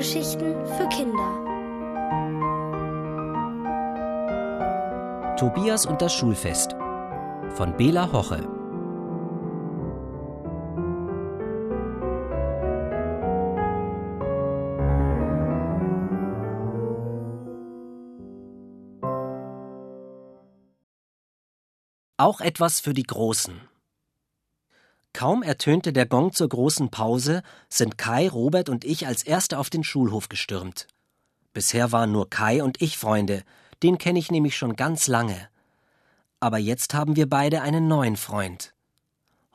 Hörgeschichten für Kinder. Tobias und das Schulfest von Bela Hoche. Auch etwas für die Großen. Kaum ertönte der Gong zur großen Pause, sind Kai, Robert und ich als Erste auf den Schulhof gestürmt. Bisher waren nur Kai und ich Freunde, den kenne ich nämlich schon ganz lange. Aber jetzt haben wir beide einen neuen Freund.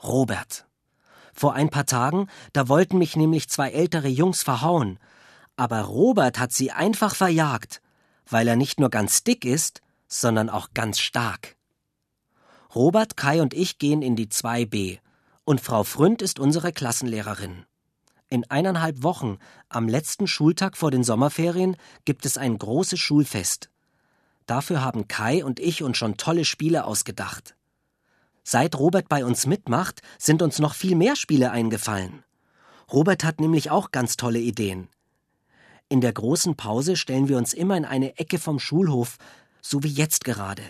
Robert. Vor ein paar Tagen, da wollten mich nämlich zwei ältere Jungs verhauen, aber Robert hat sie einfach verjagt, weil er nicht nur ganz dick ist, sondern auch ganz stark. Robert, Kai und ich gehen in die 2b, und Frau Fründ ist unsere Klassenlehrerin. In eineinhalb Wochen, am letzten Schultag vor den Sommerferien, gibt es ein großes Schulfest. Dafür haben Kai und ich uns schon tolle Spiele ausgedacht. Seit Robert bei uns mitmacht, sind uns noch viel mehr Spiele eingefallen. Robert hat nämlich auch ganz tolle Ideen. In der großen Pause stellen wir uns immer in eine Ecke vom Schulhof, so wie jetzt gerade.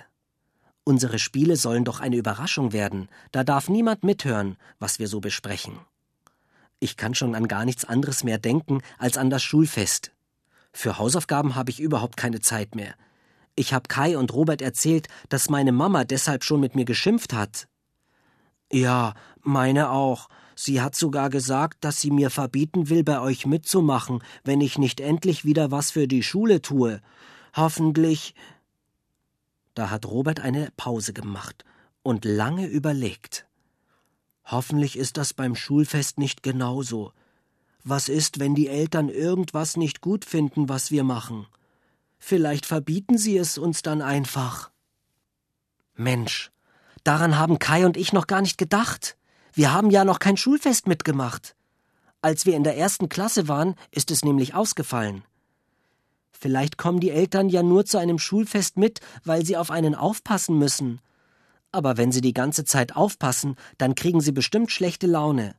Unsere Spiele sollen doch eine Überraschung werden, da darf niemand mithören, was wir so besprechen. Ich kann schon an gar nichts anderes mehr denken als an das Schulfest. Für Hausaufgaben habe ich überhaupt keine Zeit mehr. Ich habe Kai und Robert erzählt, dass meine Mama deshalb schon mit mir geschimpft hat. Ja, meine auch. Sie hat sogar gesagt, dass sie mir verbieten will, bei euch mitzumachen, wenn ich nicht endlich wieder was für die Schule tue. Hoffentlich, da hat Robert eine Pause gemacht und lange überlegt. Hoffentlich ist das beim Schulfest nicht genauso. Was ist, wenn die Eltern irgendwas nicht gut finden, was wir machen? Vielleicht verbieten sie es uns dann einfach. Mensch, daran haben Kai und ich noch gar nicht gedacht. Wir haben ja noch kein Schulfest mitgemacht. Als wir in der ersten Klasse waren, ist es nämlich ausgefallen. Vielleicht kommen die Eltern ja nur zu einem Schulfest mit, weil sie auf einen aufpassen müssen. Aber wenn sie die ganze Zeit aufpassen, dann kriegen sie bestimmt schlechte Laune.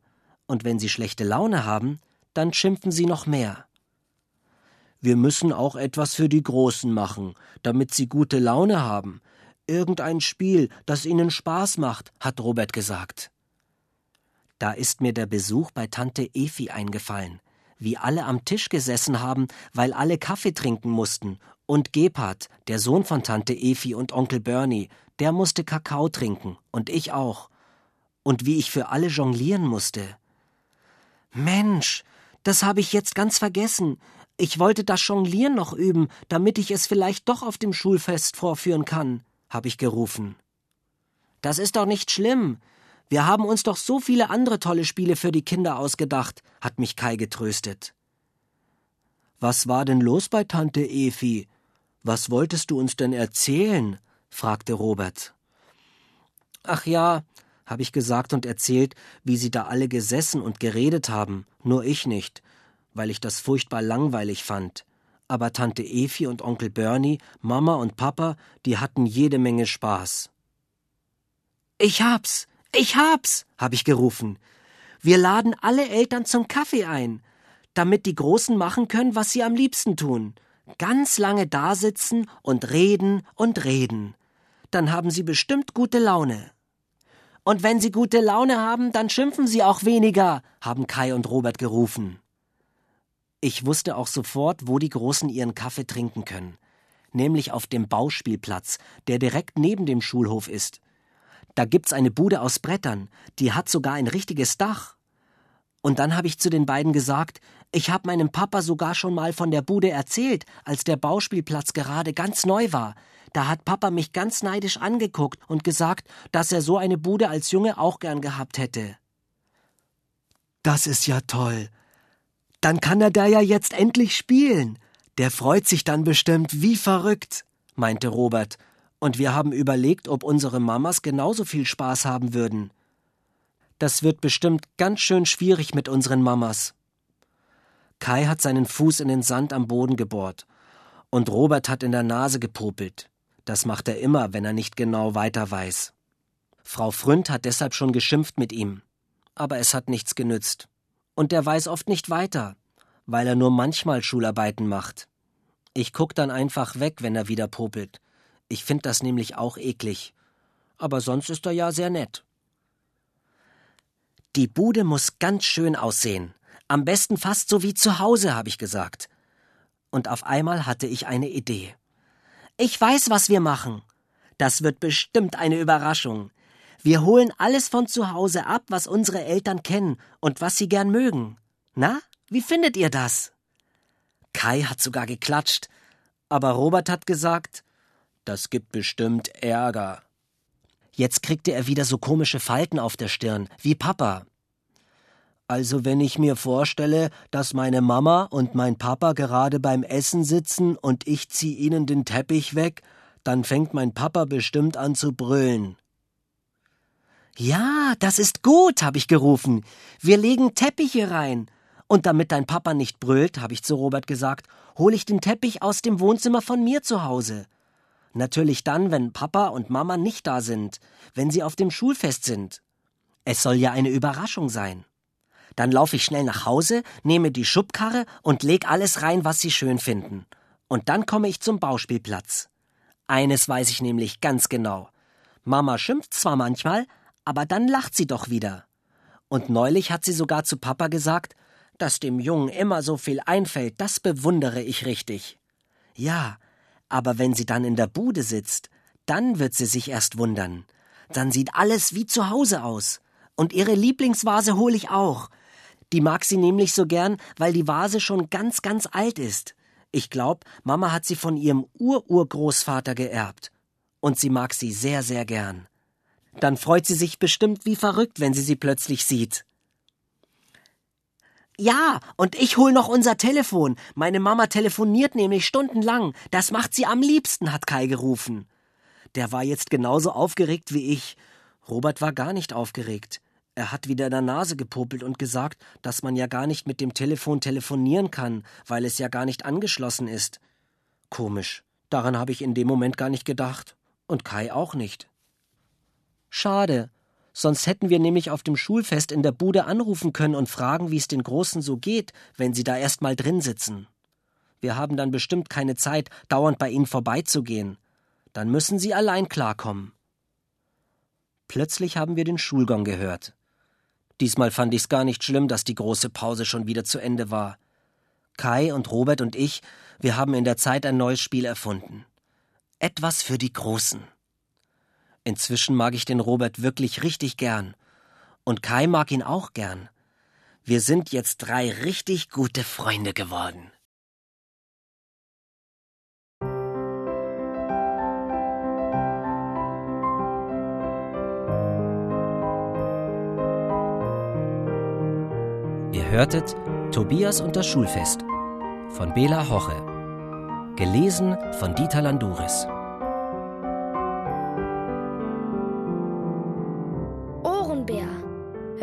Und wenn sie schlechte Laune haben, dann schimpfen sie noch mehr. Wir müssen auch etwas für die Großen machen, damit sie gute Laune haben. Irgendein Spiel, das ihnen Spaß macht, hat Robert gesagt. Da ist mir der Besuch bei Tante Efi eingefallen wie alle am Tisch gesessen haben, weil alle Kaffee trinken mussten. Und Gebhard, der Sohn von Tante Efi und Onkel Bernie, der musste Kakao trinken. Und ich auch. Und wie ich für alle jonglieren musste. Mensch, das habe ich jetzt ganz vergessen. Ich wollte das Jonglieren noch üben, damit ich es vielleicht doch auf dem Schulfest vorführen kann, habe ich gerufen. Das ist doch nicht schlimm. Wir haben uns doch so viele andere tolle Spiele für die Kinder ausgedacht, hat mich Kai getröstet. Was war denn los bei Tante Efi? Was wolltest du uns denn erzählen? fragte Robert. Ach ja, habe ich gesagt und erzählt, wie sie da alle gesessen und geredet haben, nur ich nicht, weil ich das furchtbar langweilig fand. Aber Tante Efi und Onkel Bernie, Mama und Papa, die hatten jede Menge Spaß. Ich hab's, ich hab's, habe ich gerufen. Wir laden alle Eltern zum Kaffee ein, damit die Großen machen können, was sie am liebsten tun. Ganz lange dasitzen und reden und reden. Dann haben sie bestimmt gute Laune. Und wenn sie gute Laune haben, dann schimpfen sie auch weniger, haben Kai und Robert gerufen. Ich wusste auch sofort, wo die Großen ihren Kaffee trinken können. Nämlich auf dem Bauspielplatz, der direkt neben dem Schulhof ist. Da gibt's eine Bude aus Brettern, die hat sogar ein richtiges Dach. Und dann habe ich zu den beiden gesagt, ich habe meinem Papa sogar schon mal von der Bude erzählt, als der Bauspielplatz gerade ganz neu war. Da hat Papa mich ganz neidisch angeguckt und gesagt, dass er so eine Bude als Junge auch gern gehabt hätte. Das ist ja toll. Dann kann er da ja jetzt endlich spielen. Der freut sich dann bestimmt wie verrückt, meinte Robert und wir haben überlegt, ob unsere Mamas genauso viel Spaß haben würden. Das wird bestimmt ganz schön schwierig mit unseren Mamas. Kai hat seinen Fuß in den Sand am Boden gebohrt. Und Robert hat in der Nase gepopelt. Das macht er immer, wenn er nicht genau weiter weiß. Frau Fründ hat deshalb schon geschimpft mit ihm. Aber es hat nichts genützt. Und der weiß oft nicht weiter. weil er nur manchmal Schularbeiten macht. Ich guck dann einfach weg, wenn er wieder popelt. Ich find das nämlich auch eklig. Aber sonst ist er ja sehr nett. Die Bude muss ganz schön aussehen. Am besten fast so wie zu Hause, habe ich gesagt. Und auf einmal hatte ich eine Idee. Ich weiß, was wir machen. Das wird bestimmt eine Überraschung. Wir holen alles von zu Hause ab, was unsere Eltern kennen und was sie gern mögen. Na, wie findet ihr das? Kai hat sogar geklatscht, aber Robert hat gesagt, das gibt bestimmt Ärger. Jetzt kriegte er wieder so komische Falten auf der Stirn, wie Papa. Also wenn ich mir vorstelle, dass meine Mama und mein Papa gerade beim Essen sitzen und ich zieh ihnen den Teppich weg, dann fängt mein Papa bestimmt an zu brüllen. Ja, das ist gut, habe ich gerufen. Wir legen Teppiche rein. Und damit dein Papa nicht brüllt, habe ich zu Robert gesagt, hole ich den Teppich aus dem Wohnzimmer von mir zu Hause. Natürlich dann, wenn Papa und Mama nicht da sind, wenn sie auf dem Schulfest sind. Es soll ja eine Überraschung sein. Dann laufe ich schnell nach Hause, nehme die Schubkarre und leg alles rein, was sie schön finden. Und dann komme ich zum Bauspielplatz. Eines weiß ich nämlich ganz genau. Mama schimpft zwar manchmal, aber dann lacht sie doch wieder. Und neulich hat sie sogar zu Papa gesagt, dass dem Jungen immer so viel einfällt, das bewundere ich richtig. Ja, aber wenn sie dann in der Bude sitzt, dann wird sie sich erst wundern. Dann sieht alles wie zu Hause aus. Und ihre Lieblingsvase hole ich auch. Die mag sie nämlich so gern, weil die Vase schon ganz, ganz alt ist. Ich glaub, Mama hat sie von ihrem Ururgroßvater geerbt. Und sie mag sie sehr, sehr gern. Dann freut sie sich bestimmt wie verrückt, wenn sie sie plötzlich sieht. Ja, und ich hol noch unser Telefon. Meine Mama telefoniert nämlich stundenlang. Das macht sie am liebsten, hat Kai gerufen. Der war jetzt genauso aufgeregt wie ich. Robert war gar nicht aufgeregt. Er hat wieder in der Nase gepopelt und gesagt, dass man ja gar nicht mit dem Telefon telefonieren kann, weil es ja gar nicht angeschlossen ist. Komisch. Daran habe ich in dem Moment gar nicht gedacht. Und Kai auch nicht. Schade. Sonst hätten wir nämlich auf dem Schulfest in der Bude anrufen können und fragen, wie es den Großen so geht, wenn sie da erst mal drin sitzen. Wir haben dann bestimmt keine Zeit, dauernd bei ihnen vorbeizugehen. Dann müssen sie allein klarkommen. Plötzlich haben wir den Schulgong gehört. Diesmal fand ich's gar nicht schlimm, dass die große Pause schon wieder zu Ende war. Kai und Robert und ich, wir haben in der Zeit ein neues Spiel erfunden. Etwas für die Großen. Inzwischen mag ich den Robert wirklich richtig gern. Und Kai mag ihn auch gern. Wir sind jetzt drei richtig gute Freunde geworden. Ihr hörtet Tobias und das Schulfest von Bela Hoche. Gelesen von Dieter Landuris.